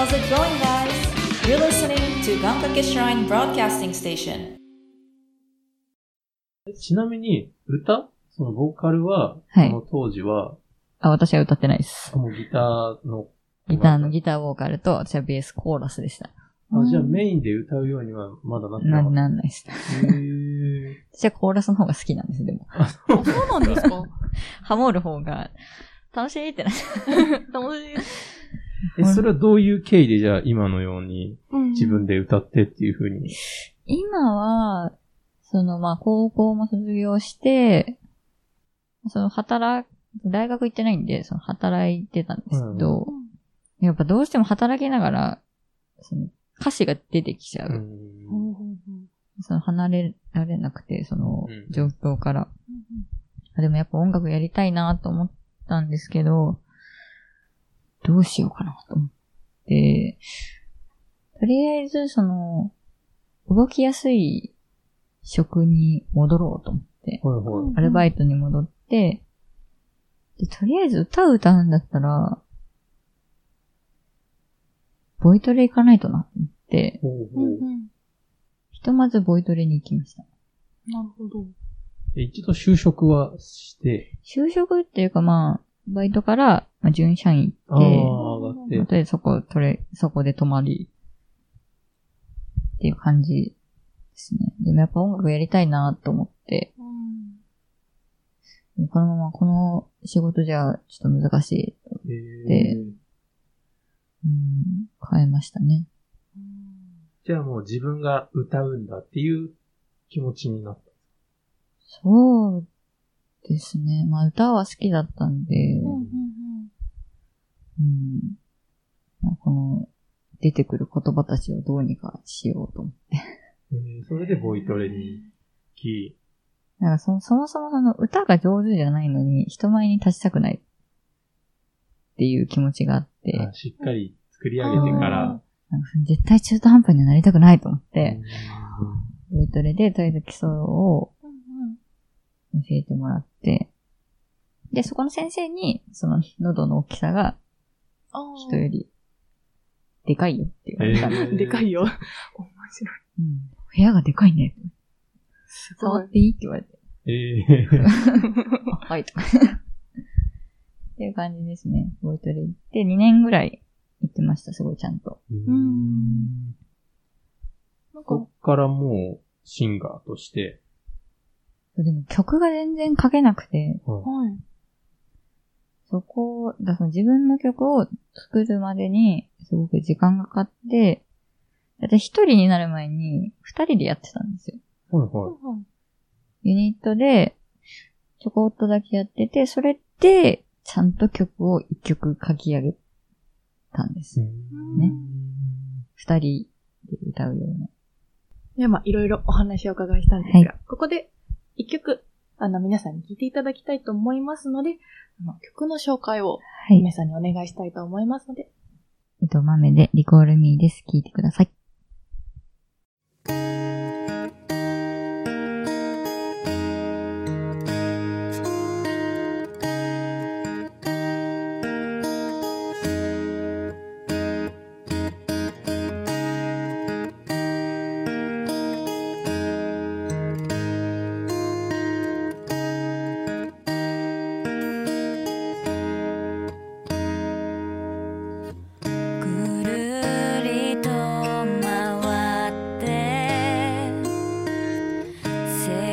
How's it going, guys? You're listening to Gankake Shrine Broadcasting Station. ちなみに、歌？そのボーカルは、はいその当時は、あ、私は歌ってないです。もうギターの、ギターのギターボーカルと、私はベースコーラスでした。あ、じゃあメインで歌うようにはまだなってなな、か。なんないです。へー 私はコーラスの方が好きなんです、でも。あ、そうなんですか？ハモる方が、楽しいってな。楽しい。え、それはどういう経緯でじゃあ今のように自分で。で歌ってっていう風に？今は、その、まあ、高校も卒業して、その、働、大学行ってないんで、その、働いてたんですけど、やっぱどうしても働きながら、その、歌詞が出てきちゃう。うんその、離れられなくて、そのうん、状況から。あでもやっぱ音楽やりたいなと思ったんですけど、どうしようかなと思って、とりあえず、その、動きやすい職に戻ろうと思って、はいはい。アルバイトに戻って、で、とりあえず歌を歌うんだったら、ボイトレ行かないとなと思って、ほううんほううん。ひとまずボイトレに行きました。なるほど。え一度就職はして、就職っていうかまあ、バイトから、まあ、準社員行って、上がって。まあとりあえずそこ、とれ、そこで泊まり、っていう感じですね。でもやっぱ音楽やりたいなと思って、うん。このままこの仕事じゃちょっと難しい。へーでうん、変えましたね。じゃあもう自分が歌うんだっていう気持ちになった。そうですね。まあ歌は好きだったんで、うん。うんうん。まあこの、出てくる言葉たちをどうにかしようと思って。えーそれでボイトレに行き、なんかそ、そもそもその歌が上手じゃないのに人前に立ちたくないっていう気持ちがあって、あしっかり作り上げてから、絶対中途半端にはなりたくないと思って、うボイトレでとりあえず基礎をうん教えてもらって、で、そこの先生に、その喉の大きさがあ人よりでかいよって言われた。へー でかいよ。面白い。うん部屋がでかいね。す触っていいって言われて。えー あはい。と っていう感じですね。ボイトレ行って2年ぐらい行ってました、すごいちゃんと。んなんかこ、っからもうシンガーとして、でも曲が全然書けなくて、はい。そこ、だから自分の曲を作るまでにすごく時間がかかって、だって一人になる前に二人でやってたんですよ。はいはい。ユニットでちょこっとだけやってて、それでちゃんと曲を一曲書き上げたんです。ね二人で歌うような。で、まあ、いろいろお話をお伺いしたんですが、はいここで一曲、あの、皆さんに聴いていただきたいと思いますので、あの曲の紹介をはい。皆さんにお願いしたいと思いますので、えっと、豆でリコールミーです。聞いてください。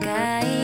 世界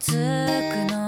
つくの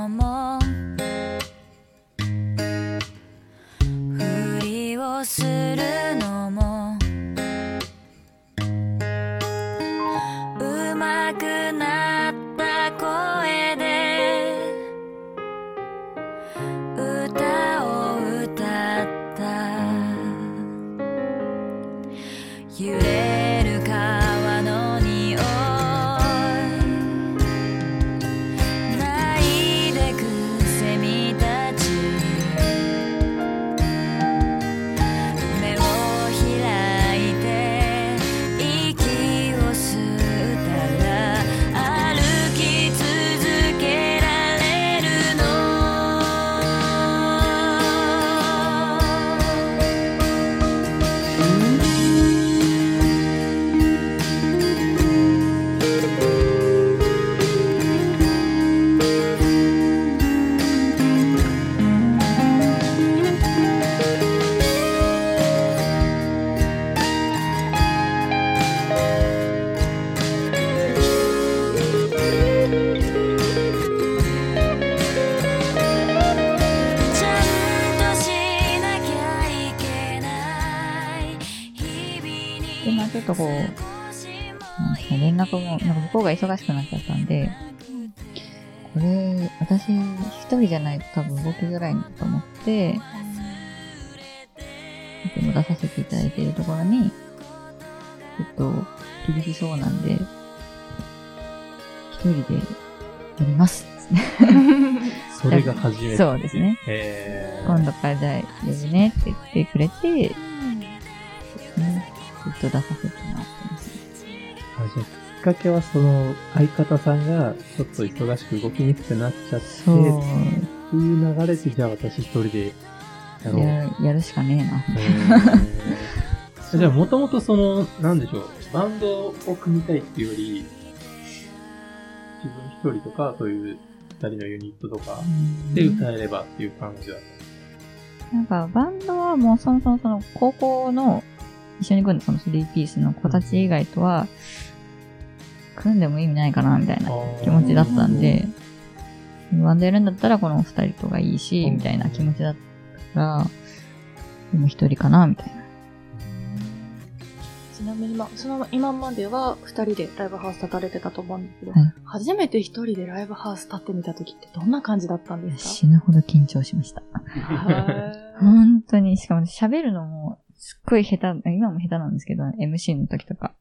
々にで、まあちょっとこう、なんか連絡も、なんか向こうが忙しくなっちゃったんで、これ、私一人じゃないと多分動きづらいなと思って、でも出させていただいているところに、ちょっと厳しそうなんで、一人でやります。それが初めて。そうですね。今度からじゃあ呼ぶねって言ってくれて、と出させてもらってます。あじゃあきっかけはその相方さんがちょっと忙しく動きにくくなっちゃって、そう。っていう流れでじゃあ私一人でやろう。やるしかねえな。へーじゃあもともとその、なんでしょう、バンドを組みたいっていうより、自分一人とか、そういう二人のユニットとかで歌えればっていう感じだった。なんか、バンドはもうそもそもその、高校の、一緒に組んだその3ピースの子たち以外とは、組んでも意味ないかな、みたいな気持ちだったんで、バンドやるんだったらこの二人とがいいし、みたいな気持ちだったから、でも一人かな、みたいな。ちなみに、まあ、その今までは二人でライブハウス立たれてたと思うんですけど、はい。初めて一人でライブハウス立ってみた時ってどんな感じだったんです死ぬほど緊張しました。本当に、しかも喋るのも、すっごい下手、今も下手なんですけど、MC の時とか、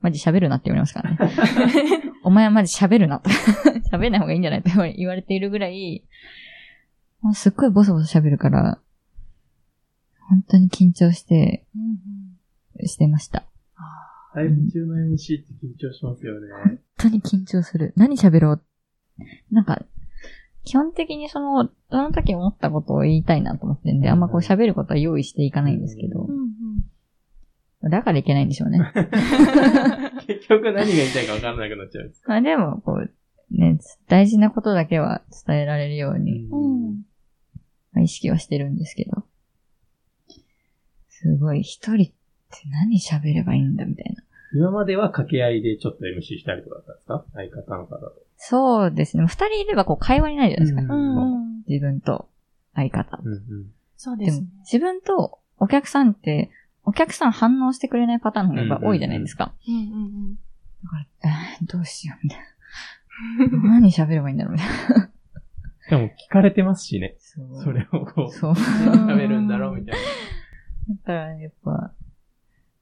マジ喋るなって言われますからね。お前はマジ喋るなと。喋んない方がいいんじゃないと言われ言われているぐらい、もうすっごいボソボソ喋るから、本当に緊張して、うんうんしてました。ライブ中の MC って緊張しますよね。本当に緊張する。何喋ろう？なんか、基本的にその、その時思ったことを言いたいなと思ってんで、あんまこう喋ることは用意していかないんですけどだからいけないんでしょうね。結局何が言いたいか分からなくなっちゃうんです。まあでも、こう、ね、大事なことだけは伝えられるように、うんまあ意識はしてるんですけど。すごい、一人って何喋ればいいんだみたいな。今までは掛け合いでちょっと MC したりとかだったんですか？相方の方と。そうですね。二人いればこう会話になるじゃないですか。うんうんうん自分と相方。うんうん。ですもそうでね。、自分とお客さんって、お客さん反応してくれないパターンの方がやっぱ多いじゃないですか。うんうんだから、えーどうしようみたいな。何喋ればいいんだろうみたいな。しかも聞かれてますしね。そうそれをこう、そう。喋るんだろうみたいな。だから、やっぱ、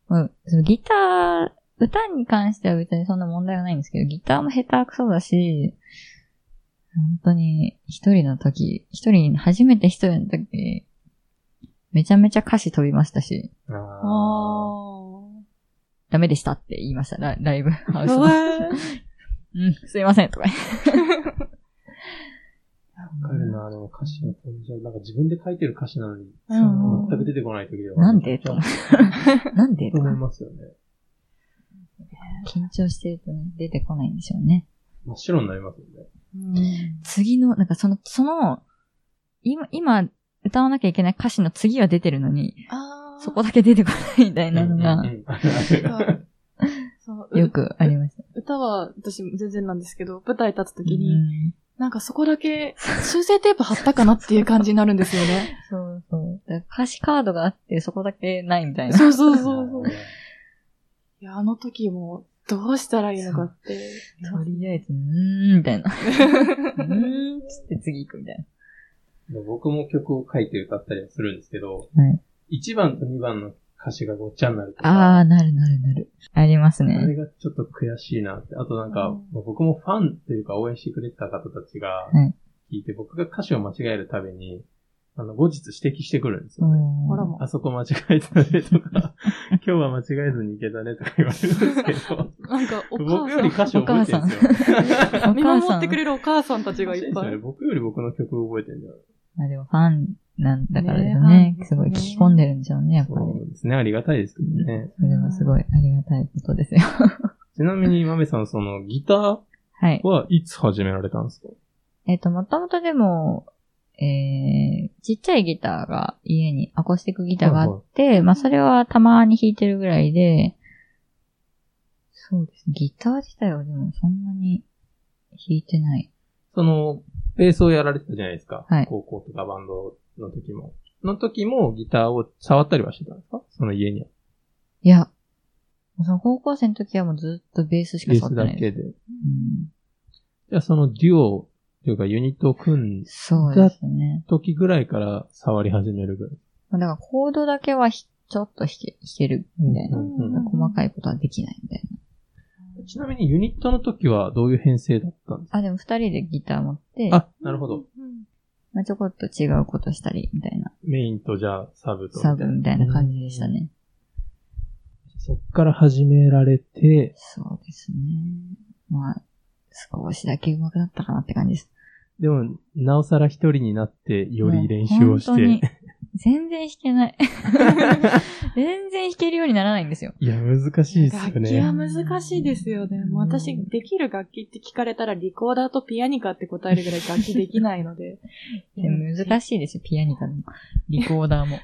まあ、そのギター、歌に関しては別にそんな問題はないんですけど、ギターも下手くそだし、本当に一人の時、一人、初めて一人の時、めちゃめちゃ歌詞飛びましたし、ああダメでしたって言いました、ラライブ ハウスあ。の。うん、すいません、とか。あ。わかるな、でも歌詞が飛んじゃう。なんか自分で書いてる歌詞なのに、うん全く出てこない時では。なんでと思 なんでと思い。ますよね。緊張してるとね、出てこないんでしょうね。真っ白になりますよね。次の、なんかその、その、今、今、歌わなきゃいけない歌詞の次は出てるのに、あそこだけ出てこないみたいなのがよくありました。歌は私全然なんですけど、舞台立つときうに、んなんかそこだけ、修正テープ貼ったかなっていう感じになるんですよね。そうそう。歌詞カードがあって、そこだけないみたいな。そうそうそうそう。いや、あの時も、どうしたらいいのかって。とりあえず、うーん、みたいな。うーん、つって次行くみたい僕も曲を書いて歌ったりはするんですけど、な。はい。1番と2番の歌詞がごっちゃになるとか、あー、なるなるなる。ありますあれね。がちょっと悔しいなって。あとなんか、僕もファンというか応援してくれてた方たちがはい聞いて、僕が歌詞を間違えるたびに、あの、後日指摘してくるんですよね。あらもあそこ間違えたねとか、今日は間違えずにいけたねとか言われるんですけど、なんか、お僕母より歌詞覚えてるんですよ。お見母さん守ってくれるお母さんたちがいっぱい。僕より僕の曲覚えてるんだよ。まあでもファンなんだからですねすごい聞き込んでるんでしょうね、やっぱそり。うですね、ありがたいですけどね。それはすごいありがたいことですよ。ちなみに、まめさん、その、ギターはい。はいつ始められたんですか？えっと、もともとでも、えー、ちっちゃいギターが家にアコースティックギターがあって、まあそれはたまに弾いてるぐらいで、そうですね。ギター自体はでもそんなに弾いてない。その、ベースをやられてたじゃないですか。はい高校とかバンドの時も。の時もギターを触ったりはしてたんですか？その家には。いや、その高校生の時はもうずっとベースしかベース触ってないです。だけで。うん、じゃあそのデュオというかユニットを組んそうですね。時ぐらいから触り始めるぐらい。まあだからコードだけはひちょっと弾け弾けるみたいな。うんうんうん細かいことはできないみたいちなみにユニットの時はどういう編成だったんですか？な。あ、でも二人でギター持って、あ、なるほど。まあ、ちょこっと違うことしたりみたいな。メインとじゃあサブと。サブみたいな感じでしたね。そっから始められて、そうですね。まあ、少しだけ上手くなったかなって感じです。でも、なおさら一人になって、より練習をして。全然弾けない。全然弾けるようにならないんですよ。いや、難しいですよ楽器ね。は難しいですよね。もう私、できる楽器って聞かれたら、リコーダーとピアニカって答えるぐらい楽器できないので。でも難しいですよ、ピアニカでも。リコーダーも。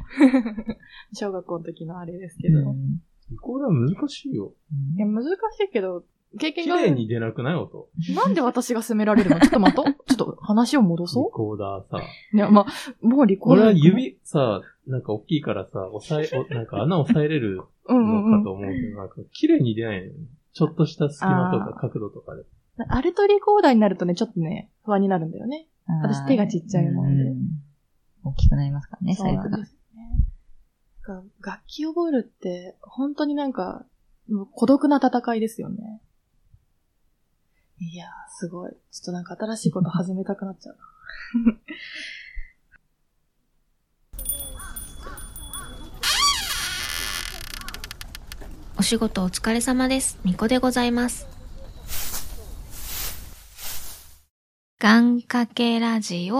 小学校の時のあれですけど。うんリコーダー難しいよ。いや、難しいけど、経験が。綺麗に出なくない？音。なんで私が責められるの？ちょっと待とう。ちょっと話を戻リそコーダーさ。う。いや、まあ、もうリコーダー。俺は指さ、なんか大きいからさ、押さえ、おなんか穴押さえれるうんうんうんのかと思うけど、なんか綺麗に出ないのよね。ちょっとした隙間とか角度とかで。あれとリコーダーになるとね、ちょっとね、不安になるんだよね。私手がちっちゃいもんでうん大きくなりますからね、そうサイズが。ですね。なんか楽器を覚えるって、本当になんか、もう孤独な戦いですよね。いやー、すごい。ちょっとなんか新しいこと始めたくなっちゃうな。お仕事お疲れ様です。みこでございます。願掛けラジオ